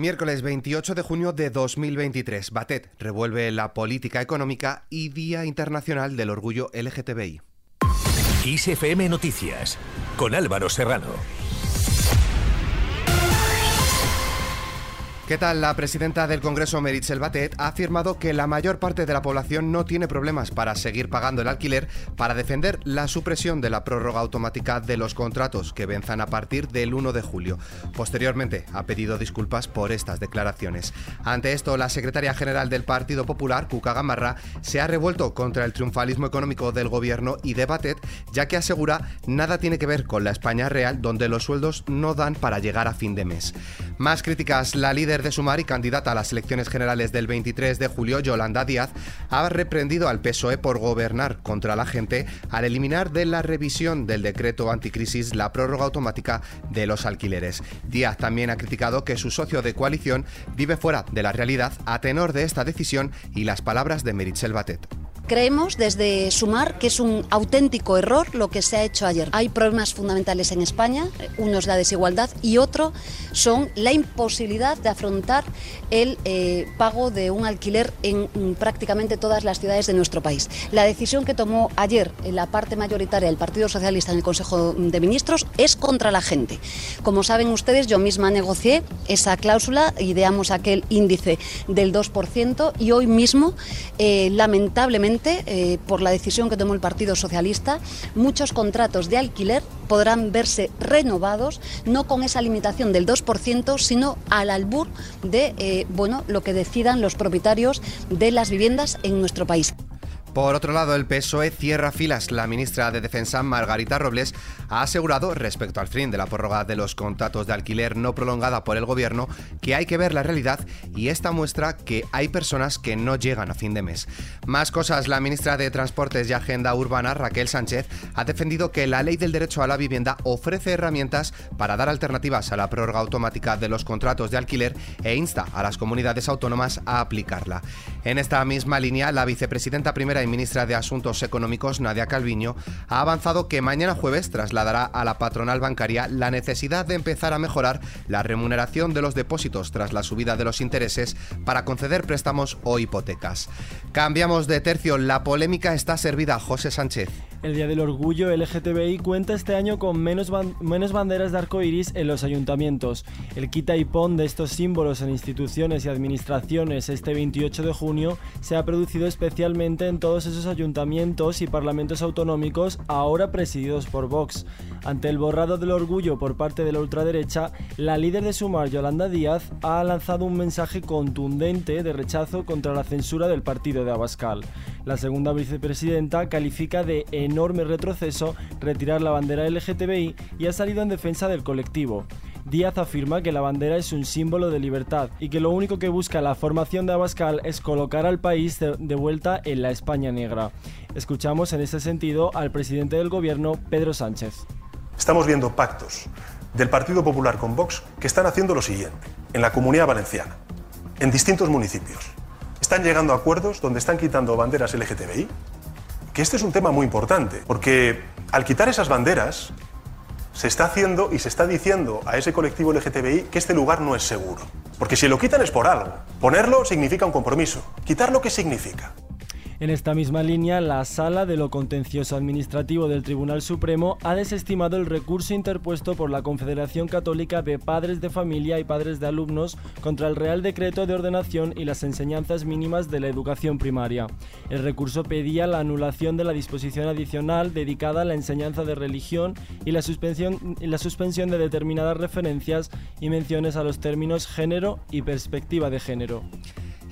Miércoles 28 de junio de 2023, Batet revuelve la política económica y Día Internacional del Orgullo LGTBI. ISFM Noticias, con Álvaro Serrano. ¿Qué tal? La presidenta del Congreso, Meritxell Batet, ha afirmado que la mayor parte de la población no tiene problemas para seguir pagando el alquiler para defender la supresión de la prórroga automática de los contratos que venzan a partir del 1 de julio. Posteriormente, ha pedido disculpas por estas declaraciones. Ante esto, la secretaria general del Partido Popular, Cuca Gamarra, se ha revuelto contra el triunfalismo económico del gobierno y de Batet, ya que asegura nada tiene que ver con la España real, donde los sueldos no dan para llegar a fin de mes. Más críticas, la líder de Sumar y candidata a las elecciones generales del 23 de julio, Yolanda Díaz, ha reprendido al PSOE por gobernar contra la gente al eliminar de la revisión del decreto anticrisis la prórroga automática de los alquileres. Díaz también ha criticado que su socio de coalición vive fuera de la realidad a tenor de esta decisión y las palabras de Meritxell Batet. Creemos desde Sumar que es un auténtico error lo que se ha hecho ayer. Hay problemas fundamentales en España, uno es la desigualdad y otro son la imposibilidad de afrontar el eh, pago de un alquiler en mm, prácticamente todas las ciudades de nuestro país. La decisión que tomó ayer la parte mayoritaria del Partido Socialista en el Consejo de Ministros es contra la gente. Como saben ustedes, yo misma negocié esa cláusula, ideamos aquel índice del 2% y hoy mismo, eh, lamentablemente, eh, por la decisión que tomó el Partido Socialista, muchos contratos de alquiler podrán verse renovados, no con esa limitación del 2%, sino al albur de eh, bueno, lo que decidan los propietarios de las viviendas en nuestro país. Por otro lado, el PSOE cierra filas. La ministra de Defensa, Margarita Robles, ha asegurado respecto al fin de la prórroga de los contratos de alquiler no prolongada por el gobierno que hay que ver la realidad y esta muestra que hay personas que no llegan a fin de mes. Más cosas, la ministra de Transportes y Agenda Urbana, Raquel Sánchez, ha defendido que la ley del derecho a la vivienda ofrece herramientas para dar alternativas a la prórroga automática de los contratos de alquiler e insta a las comunidades autónomas a aplicarla. En esta misma línea, la vicepresidenta primera y ministra de Asuntos Económicos, Nadia Calviño, ha avanzado que mañana jueves trasladará a la patronal bancaria la necesidad de empezar a mejorar la remuneración de los depósitos tras la subida de los intereses para conceder préstamos o hipotecas. Cambiamos de tercio, la polémica está servida. José Sánchez. El Día del Orgullo LGTBI cuenta este año con menos, menos banderas de arco iris en los ayuntamientos. El quita y pon de estos símbolos en instituciones y administraciones este 28 de junio se ha producido especialmente en todos esos ayuntamientos y parlamentos autonómicos ahora presididos por Vox. Ante el borrado del orgullo por parte de la ultraderecha, la líder de Sumar, Yolanda Díaz, ha lanzado un mensaje contundente de rechazo contra la censura del partido de Abascal. La segunda vicepresidenta califica de enorme retroceso retirar la bandera LGTBI y ha salido en defensa del colectivo. Díaz afirma que la bandera es un símbolo de libertad y que lo único que busca la formación de Abascal es colocar al país de, vuelta en la España negra. Escuchamos en ese sentido al presidente del gobierno, Pedro Sánchez. Estamos viendo pactos del Partido Popular con Vox que están haciendo lo siguiente, en la comunidad valenciana, en distintos municipios. Están llegando a acuerdos donde están quitando banderas LGTBI, que este es un tema muy importante, porque al quitar esas banderas, se está haciendo y se está diciendo a ese colectivo LGTBI que este lugar no es seguro. Porque si lo quitan es por algo. Ponerlo significa un compromiso. ¿Quitarlo qué significa? En esta misma línea, la Sala de lo Contencioso Administrativo del Tribunal Supremo ha desestimado el recurso interpuesto por la Confederación Católica de Padres de Familia y Padres de Alumnos contra el Real Decreto de Ordenación y las enseñanzas mínimas de la educación primaria. El recurso pedía la anulación de la disposición adicional dedicada a la enseñanza de religión y la suspensión, de determinadas referencias y menciones a los términos género y perspectiva de género.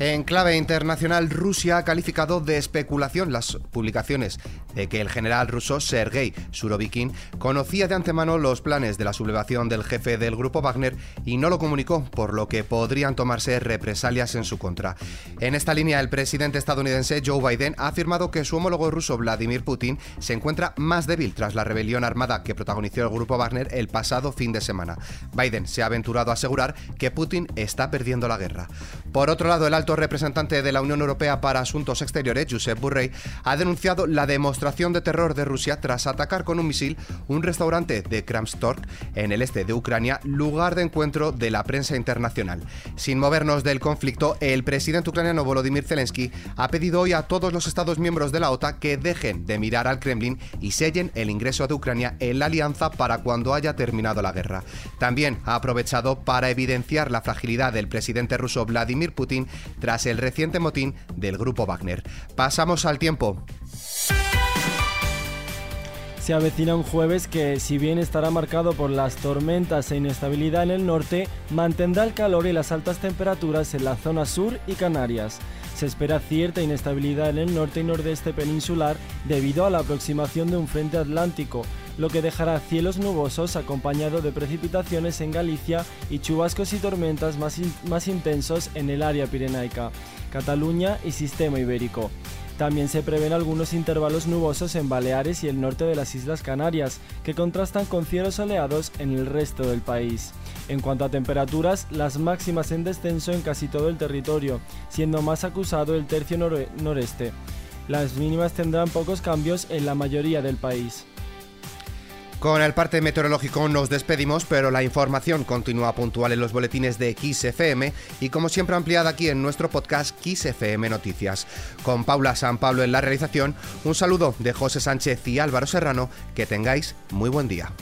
En clave internacional, Rusia ha calificado de especulación las publicaciones de que el general ruso Sergei Surovikin conocía de antemano los planes de la sublevación del jefe del grupo Wagner y no lo comunicó, por lo que podrían tomarse represalias en su contra. En esta línea, el presidente estadounidense Joe Biden ha afirmado que su homólogo ruso Vladimir Putin se encuentra más débil tras la rebelión armada que protagonizó el grupo Wagner el pasado fin de semana. Biden se ha aventurado a asegurar que Putin está perdiendo la guerra. Por otro lado, el alto representante de la Unión Europea para Asuntos Exteriores, Josep Borrell, ha denunciado la demostración de terror de Rusia tras atacar con un misil un restaurante de Kramstork en el este de Ucrania, lugar de encuentro de la prensa internacional. Sin movernos del conflicto, el presidente ucraniano Volodymyr Zelensky ha pedido hoy a todos los Estados miembros de la OTAN que dejen de mirar al Kremlin y sellen el ingreso de Ucrania en la alianza para cuando haya terminado la guerra. También ha aprovechado para evidenciar la fragilidad del presidente ruso Vladimir Putin tras el reciente motín del grupo Wagner. Pasamos al tiempo. Se avecina un jueves que, si bien estará marcado por las tormentas e inestabilidad en el norte, mantendrá el calor y las altas temperaturas en la zona sur y Canarias. Se espera cierta inestabilidad en el norte y nordeste peninsular debido a la aproximación de un frente atlántico, lo que dejará cielos nubosos acompañado de precipitaciones en Galicia y chubascos y tormentas más, más intensos en el área pirenaica, Cataluña y sistema ibérico. También se prevén algunos intervalos nubosos en Baleares y el norte de las Islas Canarias, que contrastan con cielos soleados en el resto del país. En cuanto a temperaturas, las máximas en descenso en casi todo el territorio, siendo más acusado el tercio noreste. Las mínimas tendrán pocos cambios en la mayoría del país. Con el parte meteorológico nos despedimos, pero la información continúa puntual en los boletines de XFM y como siempre ampliada aquí en nuestro podcast XFM Noticias. Con Paula San Pablo en la realización, un saludo de José Sánchez y Álvaro Serrano, que tengáis muy buen día.